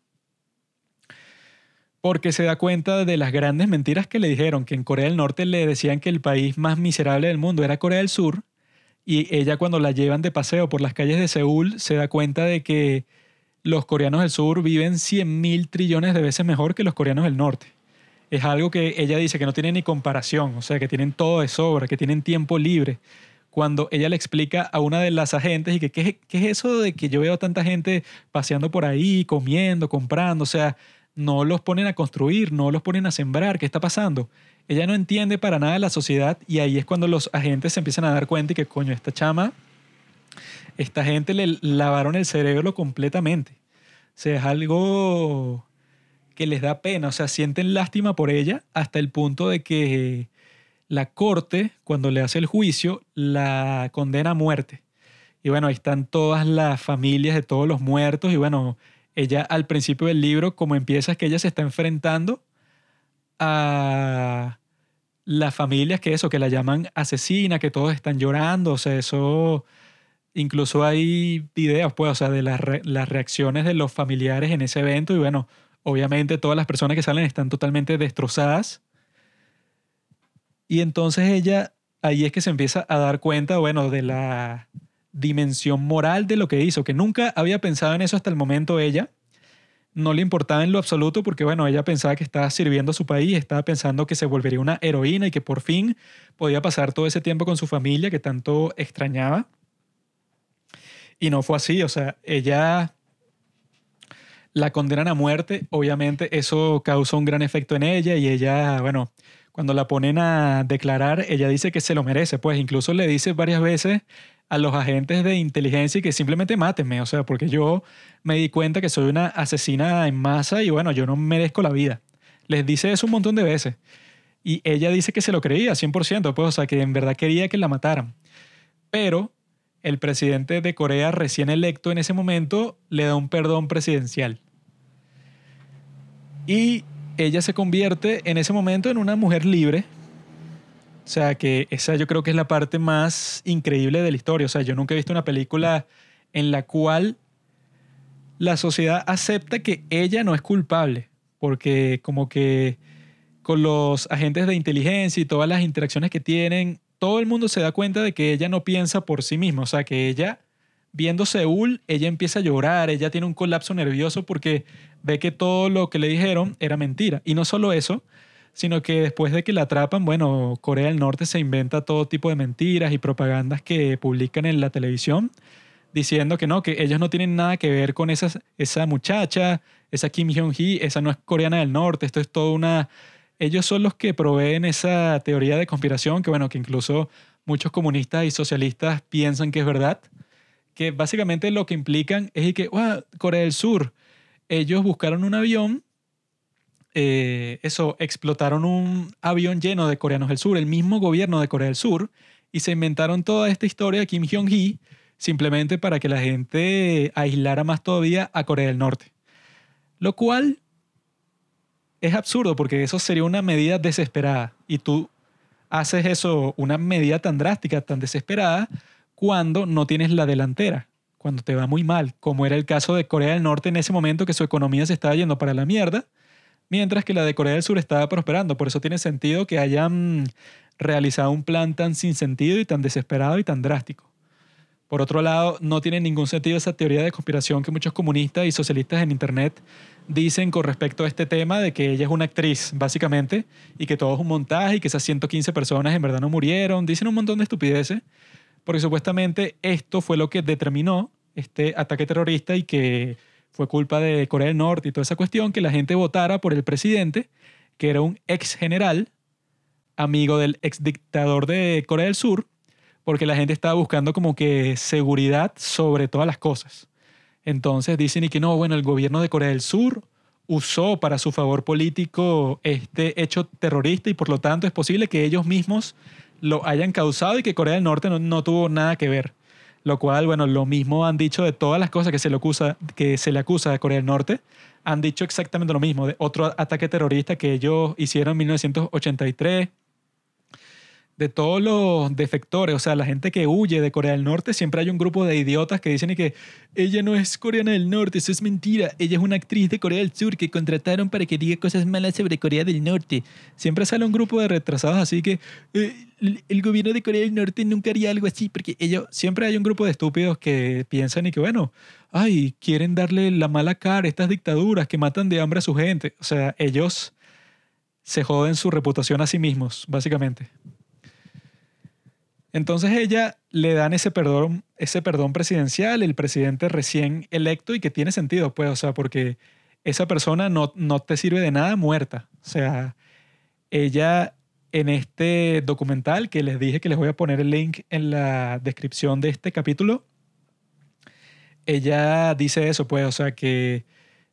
porque se da cuenta de las grandes mentiras que le dijeron, que en Corea del Norte le decían que el país más miserable del mundo era Corea del Sur, y ella cuando la llevan de paseo por las calles de Seúl se da cuenta de que los coreanos del sur viven 100 mil trillones de veces mejor que los coreanos del norte. Es algo que ella dice que no tiene ni comparación, o sea, que tienen todo de sobra, que tienen tiempo libre. Cuando ella le explica a una de las agentes y que qué, es eso de que yo veo tanta gente paseando por ahí, comiendo, comprando, o sea, no los ponen a construir, no los ponen a sembrar, ¿qué está pasando? Ella no entiende para nada la sociedad y ahí es cuando los agentes se empiezan a dar cuenta y que coño, esta chama esta gente le lavaron el cerebro completamente. O sea, es algo que les da pena, o sea, sienten lástima por ella hasta el punto de que la corte, cuando le hace el juicio, la condena a muerte. Y bueno, ahí están todas las familias de todos los muertos y bueno, ella al principio del libro, como empieza, es que ella se está enfrentando a las familias que eso, que la llaman asesina, que todos están llorando, o sea, eso Incluso hay videos, pues, o sea, de las, las reacciones de los familiares en ese evento y bueno, obviamente todas las personas que salen están totalmente destrozadas. Y entonces ella, ahí es que se empieza a dar cuenta, bueno, de la dimensión moral de lo que hizo, que nunca había pensado en eso hasta el momento ella. No le importaba en lo absoluto porque, bueno, ella pensaba que estaba sirviendo a su país, estaba pensando que se volvería una heroína y que por fin podía pasar todo ese tiempo con su familia que tanto extrañaba. Y no fue así, o sea, ella la condenan a muerte, obviamente eso causó un gran efecto en ella y ella, bueno, cuando la ponen a declarar, ella dice que se lo merece, pues incluso le dice varias veces a los agentes de inteligencia que simplemente mátenme, o sea, porque yo me di cuenta que soy una asesina en masa y bueno, yo no merezco la vida. Les dice eso un montón de veces. Y ella dice que se lo creía 100%, pues, o sea, que en verdad quería que la mataran. Pero el presidente de Corea recién electo en ese momento le da un perdón presidencial. Y ella se convierte en ese momento en una mujer libre. O sea, que esa yo creo que es la parte más increíble de la historia. O sea, yo nunca he visto una película en la cual la sociedad acepta que ella no es culpable. Porque como que con los agentes de inteligencia y todas las interacciones que tienen, todo el mundo se da cuenta de que ella no piensa por sí misma, o sea, que ella viendo Seúl, ella empieza a llorar, ella tiene un colapso nervioso porque ve que todo lo que le dijeron era mentira. Y no solo eso, sino que después de que la atrapan, bueno, Corea del Norte se inventa todo tipo de mentiras y propagandas que publican en la televisión diciendo que no, que ellos no tienen nada que ver con esa, esa muchacha, esa Kim Jong-hee, esa no es coreana del norte, esto es todo una... Ellos son los que proveen esa teoría de conspiración que, bueno, que incluso muchos comunistas y socialistas piensan que es verdad, que básicamente lo que implican es que, Corea del Sur, ellos buscaron un avión, eh, eso, explotaron un avión lleno de coreanos del sur, el mismo gobierno de Corea del Sur, y se inventaron toda esta historia de Kim Jong-hee simplemente para que la gente aislara más todavía a Corea del Norte. Lo cual es absurdo porque eso sería una medida desesperada y tú haces eso, una medida tan drástica, tan desesperada, cuando no tienes la delantera, cuando te va muy mal, como era el caso de Corea del Norte en ese momento que su economía se estaba yendo para la mierda, mientras que la de Corea del Sur estaba prosperando. Por eso tiene sentido que hayan realizado un plan tan sin sentido y tan desesperado y tan drástico. Por otro lado, no tiene ningún sentido esa teoría de conspiración que muchos comunistas y socialistas en Internet dicen con respecto a este tema de que ella es una actriz, básicamente, y que todo es un montaje y que esas 115 personas en verdad no murieron. Dicen un montón de estupideces, porque supuestamente esto fue lo que determinó este ataque terrorista y que fue culpa de Corea del Norte y toda esa cuestión, que la gente votara por el presidente, que era un ex general, amigo del ex dictador de Corea del Sur, porque la gente estaba buscando como que seguridad sobre todas las cosas. Entonces dicen y que no, bueno, el gobierno de Corea del Sur usó para su favor político este hecho terrorista y por lo tanto es posible que ellos mismos lo hayan causado y que Corea del Norte no, tuvo nada que ver. Lo cual, bueno, lo mismo han dicho de todas las cosas que se le acusa, que se le acusa a Corea del Norte. Han dicho exactamente lo mismo de otro ataque terrorista que ellos hicieron en 1983 de todos los defectores, o sea, la gente que huye de Corea del Norte, siempre hay un grupo de idiotas que dicen que ella no es coreana del norte, eso es mentira, ella es una actriz de Corea del Sur que contrataron para que diga cosas malas sobre Corea del Norte. Siempre sale un grupo de retrasados así que eh, el gobierno de Corea del Norte nunca haría algo así, porque ellos, siempre hay un grupo de estúpidos que piensan y que, bueno, ay, quieren darle la mala cara a estas dictaduras que matan de hambre a su gente. O sea, ellos se joden su reputación a sí mismos, básicamente. Entonces ella le dan ese perdón, ese perdón presidencial, el presidente recién electo y que tiene sentido, pues, o sea, porque esa persona no, no te sirve de nada muerta. O sea, ella en este documental que les dije que les voy a poner el link en la descripción de este capítulo, ella dice eso, pues, o sea, que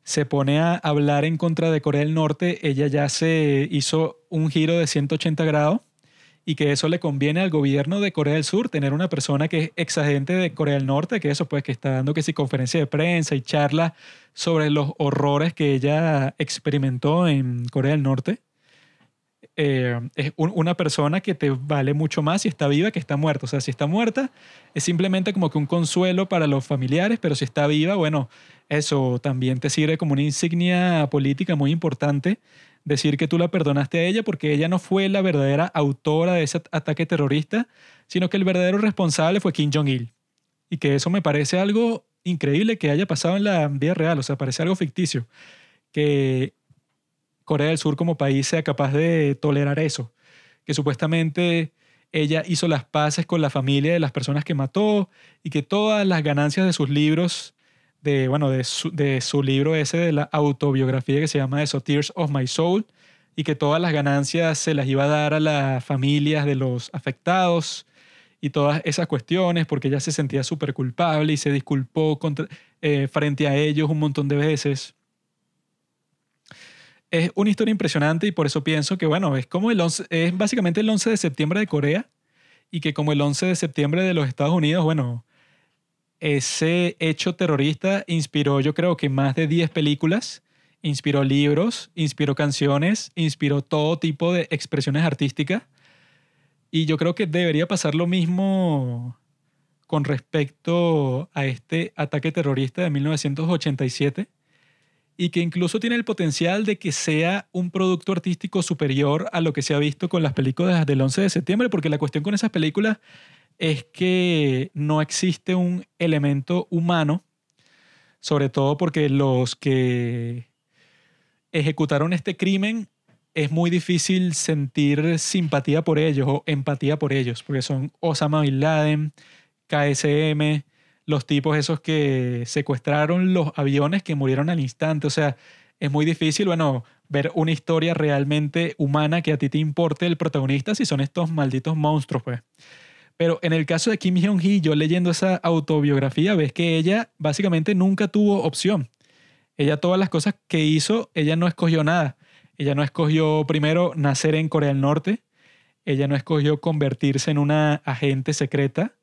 se pone a hablar en contra de Corea del Norte, ella ya se hizo un giro de 180 grados y que eso le conviene al gobierno de Corea del Sur tener una persona que es exagente de Corea del Norte, que eso pues que está dando que si conferencia de prensa y charla sobre los horrores que ella experimentó en Corea del Norte. Eh, es una persona que te vale mucho más si está viva que está muerta. O sea, si está muerta es simplemente como que un consuelo para los familiares, pero si está viva, bueno, eso también te sirve como una insignia política muy importante decir que tú la perdonaste a ella porque ella no fue la verdadera autora de ese ataque terrorista, sino que el verdadero responsable fue Kim Jong-il. Y que eso me parece algo increíble que haya pasado en la vida real, o sea, parece algo ficticio, que Corea del Sur como país sea capaz de tolerar eso, que supuestamente ella hizo las paces con la familia de las personas que mató y que todas las ganancias de sus libros de, bueno, de su, de su libro ese de la autobiografía que se llama eso, Tears of My Soul, y que todas las ganancias se las iba a dar a las familias de los afectados y todas esas cuestiones, porque ella se sentía súper culpable y se disculpó eh, frente a ellos un montón de veces. Es una historia impresionante y por eso pienso que, bueno, es como el 11, es básicamente el 11 de septiembre de Corea y que como el 11 de septiembre de los Estados Unidos, bueno, ese hecho terrorista inspiró yo creo que más de 10 películas, inspiró libros, inspiró canciones, inspiró todo tipo de expresiones artísticas. Y yo creo que debería pasar lo mismo con respecto a este ataque terrorista de 1987 y que incluso tiene el potencial de que sea un producto artístico superior a lo que se ha visto con las películas del 11 de septiembre, porque la cuestión con esas películas es que no existe un elemento humano, sobre todo porque los que ejecutaron este crimen es muy difícil sentir simpatía por ellos o empatía por ellos, porque son Osama Bin Laden, KSM, los tipos esos que secuestraron los aviones que murieron al instante. O sea, es muy difícil, bueno, ver una historia realmente humana que a ti te importe el protagonista si son estos malditos monstruos, pues. Pero en el caso de Kim Jong-hee, yo leyendo esa autobiografía, ves que ella básicamente nunca tuvo opción. Ella todas las cosas que hizo, ella no escogió nada. Ella no escogió primero nacer en Corea del Norte. Ella no escogió convertirse en una agente secreta.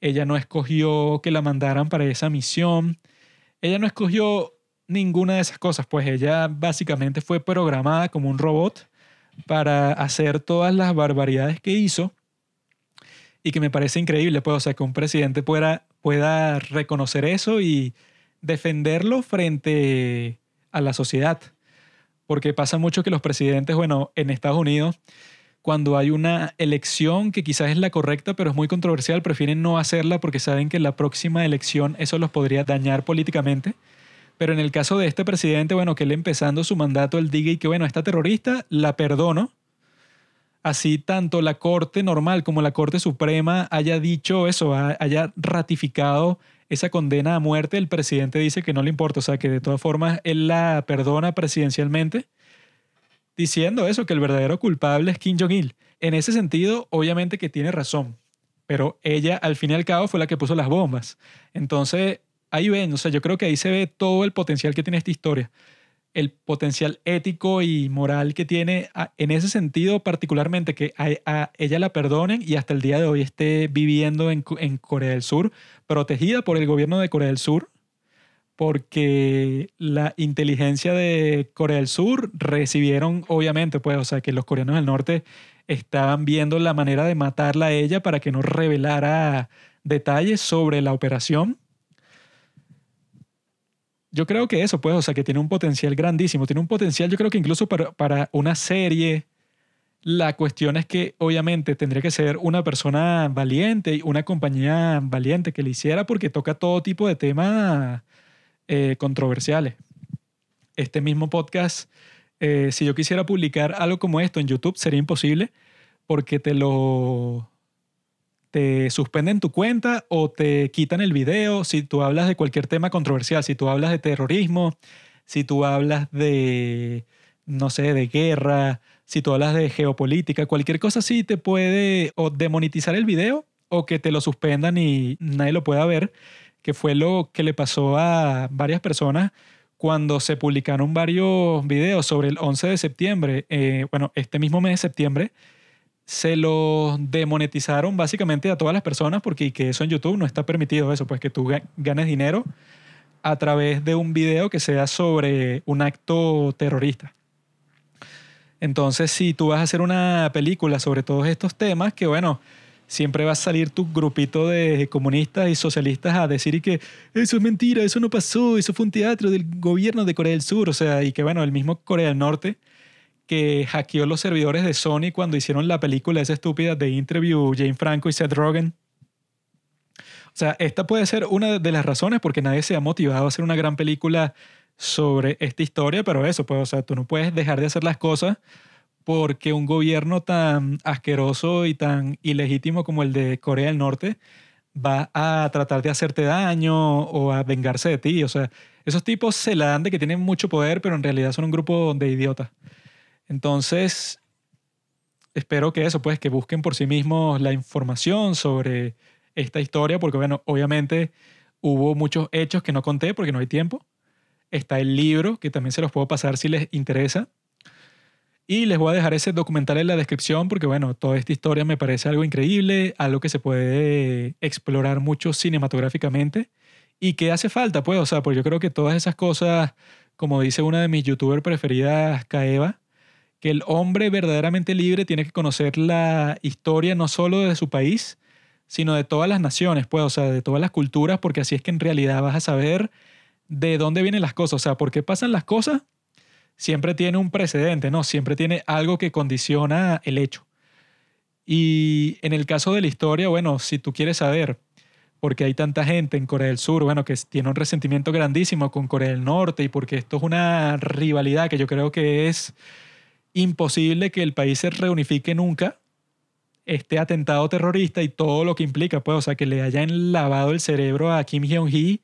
Ella no escogió que la mandaran para esa misión. Ella no escogió ninguna de esas cosas, pues ella básicamente fue programada como un robot para hacer todas las barbaridades que hizo y que me parece increíble, pues, o sea, que un presidente pueda, pueda reconocer eso y defenderlo frente a la sociedad. Porque pasa mucho que los presidentes, bueno, en Estados Unidos, cuando hay una elección que quizás es la correcta, pero es muy controversial, prefieren no hacerla porque saben que la próxima elección eso los podría dañar políticamente. Pero en el caso de este presidente, bueno, que él empezando su mandato, él diga y que, bueno, esta terrorista la perdono. Así tanto la Corte normal como la Corte Suprema haya dicho eso, haya ratificado esa condena a muerte, el presidente dice que no le importa, o sea, que de todas formas él la perdona presidencialmente, diciendo eso, que el verdadero culpable es Kim Jong-il. En ese sentido, obviamente que tiene razón, pero ella al fin y al cabo fue la que puso las bombas. Entonces, ahí ven, o sea, yo creo que ahí se ve todo el potencial que tiene esta historia, el potencial ético y moral que tiene en ese sentido particularmente que a, ella la perdonen y hasta el día de hoy esté viviendo en, en Corea del Sur, protegida por el gobierno de Corea del Sur, porque la inteligencia de Corea del Sur recibieron, obviamente, pues, o sea, que los coreanos del norte estaban viendo la manera de matarla a ella para que no revelara detalles sobre la operación yo creo que eso, pues, o sea, que tiene un potencial grandísimo. Tiene un potencial, yo creo que incluso para, para una serie. La cuestión es que obviamente tendría que ser una persona valiente y una compañía valiente que le hiciera porque toca todo tipo de temas eh, controversiales. Este mismo podcast, eh, si yo quisiera publicar algo como esto en YouTube, sería imposible porque te lo te suspenden tu cuenta o te quitan el video si tú hablas de cualquier tema controversial, si tú hablas de terrorismo, si tú hablas de, no sé, de guerra, si tú hablas de geopolítica, cualquier cosa así te puede o demonetizar el video o que te lo suspendan y nadie lo pueda ver, que fue lo que le pasó a varias personas cuando se publicaron varios videos sobre el 11 de septiembre, eh, bueno, este mismo mes de septiembre, se lo demonetizaron básicamente a todas las personas porque que eso en YouTube no está permitido eso, pues que tú ganes dinero a través de un video que sea sobre un acto terrorista. Entonces, si tú vas a hacer una película sobre todos estos temas, que bueno, siempre va a salir tu grupito de comunistas y socialistas a decir y que eso es mentira, eso no pasó, eso fue un teatro del gobierno de Corea del Sur, o sea, y que bueno, el mismo Corea del Norte que hackeó los servidores de Sony cuando hicieron la película esa estúpida de Interview Jane Franco y Seth Rogen. O sea, esta puede ser una de las razones porque nadie se ha motivado a hacer una gran película sobre esta historia, pero eso, pues, o sea, tú no puedes dejar de hacer las cosas porque un gobierno tan asqueroso y tan ilegítimo como el de Corea del Norte va a tratar de hacerte daño o a vengarse de ti. O sea, esos tipos se la dan de que tienen mucho poder, pero en realidad son un grupo de idiotas. Entonces, espero que eso, pues, que busquen por sí mismos la información sobre esta historia, porque, bueno, obviamente hubo muchos hechos que no conté porque no hay tiempo. Está el libro, que también se los puedo pasar si les interesa. Y les voy a dejar ese documental en la descripción porque, bueno, toda esta historia me parece algo increíble, algo que se puede explorar mucho cinematográficamente y que hace falta, pues, o sea, pues yo creo que todas esas cosas, como dice una de mis youtubers preferidas, Kaeva, que el hombre verdaderamente libre tiene que conocer la historia no solo de su país, sino de todas las naciones, pues, o sea, de todas las culturas, porque así es que en realidad vas a saber de dónde vienen las cosas, o sea, por qué pasan las cosas, siempre tiene un precedente, ¿no? Siempre tiene algo que condiciona el hecho. Y en el caso de la historia, bueno, si tú quieres saber porque hay tanta gente en Corea del Sur, bueno, que tiene un resentimiento grandísimo con Corea del Norte y porque esto es una rivalidad que yo creo que es imposible que el país se reunifique nunca, este atentado terrorista y todo lo que implica, pues, o sea, que le hayan lavado el cerebro a Kim Jong-hee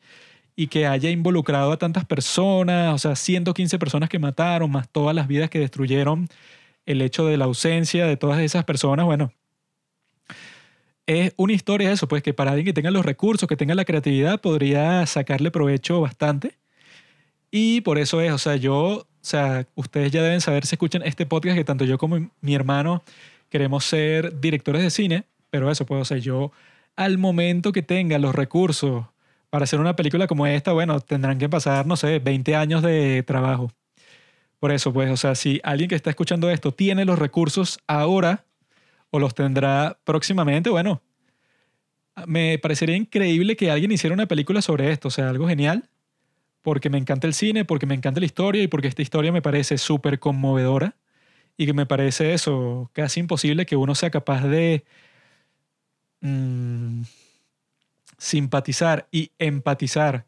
y que haya involucrado a tantas personas, o sea, 115 personas que mataron, más todas las vidas que destruyeron, el hecho de la ausencia de todas esas personas, bueno, es una historia eso, pues que para alguien que tenga los recursos, que tenga la creatividad, podría sacarle provecho bastante. Y por eso es, o sea, yo, o sea, ustedes ya deben saber si escuchan este podcast que tanto yo como mi hermano queremos ser directores de cine, pero eso, pues, o sea, yo al momento que tenga los recursos para hacer una película como esta, bueno, tendrán que pasar, no sé, 20 años de trabajo. Por eso, pues, o sea, si alguien que está escuchando esto tiene los recursos ahora, o los tendrá próximamente, bueno, me parecería increíble que alguien hiciera una película sobre esto, o sea, algo genial, porque me encanta el cine, porque me encanta la historia y porque esta historia me parece súper conmovedora y que me parece eso, casi imposible que uno sea capaz de mm, simpatizar y empatizar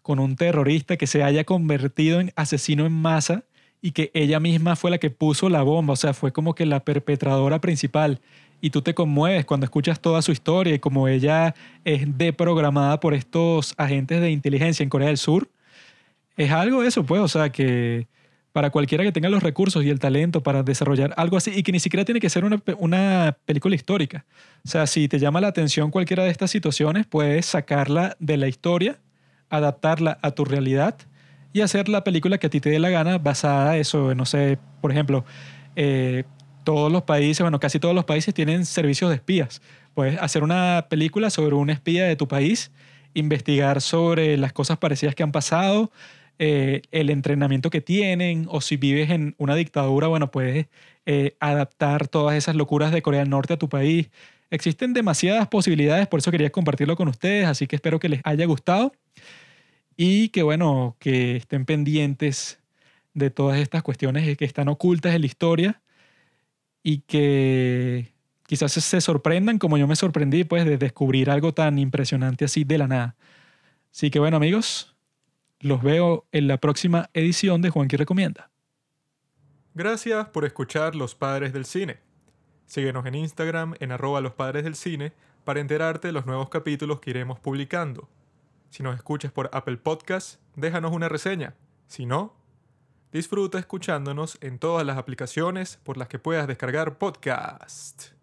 con un terrorista que se haya convertido en asesino en masa y que ella misma fue la que puso la bomba, o sea, fue como que la perpetradora principal. Y tú te conmueves cuando escuchas toda su historia y como ella es deprogramada por estos agentes de inteligencia en Corea del Sur. Es algo eso, pues, o sea, que para cualquiera que tenga los recursos y el talento para desarrollar algo así y que ni siquiera tiene que ser una, una película histórica. O sea, si te llama la atención cualquiera de estas situaciones, puedes sacarla de la historia, adaptarla a tu realidad y hacer la película que a ti te dé la gana basada eso, no sé, por ejemplo, eh, todos los países, bueno, casi todos los países tienen servicios de espías. Puedes hacer una película sobre un espía de tu país, investigar sobre las cosas parecidas que han pasado, eh, el entrenamiento que tienen, o si vives en una dictadura, bueno, puedes eh, adaptar todas esas locuras de Corea del Norte a tu país. Existen demasiadas posibilidades, por eso quería compartirlo con ustedes, así que espero que les haya gustado y que bueno, que estén pendientes de todas estas cuestiones que están ocultas en la historia y que quizás se sorprendan como yo me sorprendí pues de descubrir algo tan impresionante así de la nada. Así que bueno amigos, los veo en la próxima edición de Juanqui Recomienda. Gracias por escuchar Los Padres del Cine. Síguenos en Instagram en arroba los padres del cine para enterarte de los nuevos capítulos que iremos publicando. Si nos escuchas por Apple Podcast, déjanos una reseña. Si no, disfruta escuchándonos en todas las aplicaciones por las que puedas descargar podcast.